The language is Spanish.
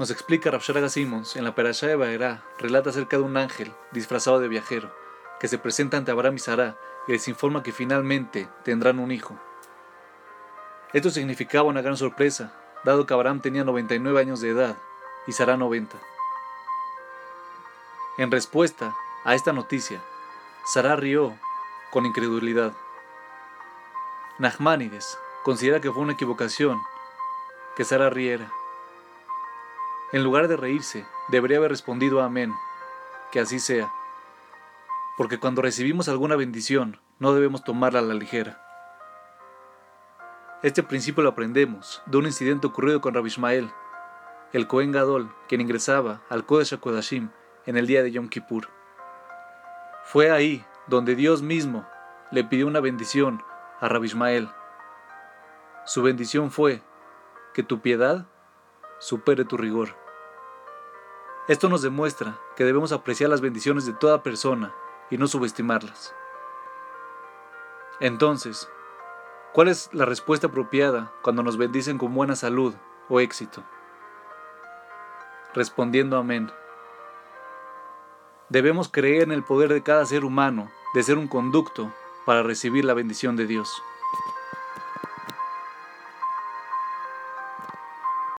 Nos explica Rafsharaga Simons en la Perashá de Baerá, relata acerca de un ángel disfrazado de viajero que se presenta ante Abraham y Sarah y les informa que finalmente tendrán un hijo. Esto significaba una gran sorpresa, dado que Abraham tenía 99 años de edad y Sarah 90. En respuesta a esta noticia, Sarah rió con incredulidad. Nachmanides considera que fue una equivocación que Sara riera. En lugar de reírse, debería haber respondido amén, que así sea. Porque cuando recibimos alguna bendición, no debemos tomarla a la ligera. Este principio lo aprendemos de un incidente ocurrido con Rabbi Ishmael, el Cohen Gadol, quien ingresaba al Kodesh HaKodashim en el día de Yom Kippur. Fue ahí donde Dios mismo le pidió una bendición a Rabbi Ishmael. Su bendición fue que tu piedad supere tu rigor. Esto nos demuestra que debemos apreciar las bendiciones de toda persona y no subestimarlas. Entonces, ¿cuál es la respuesta apropiada cuando nos bendicen con buena salud o éxito? Respondiendo amén. Debemos creer en el poder de cada ser humano de ser un conducto para recibir la bendición de Dios.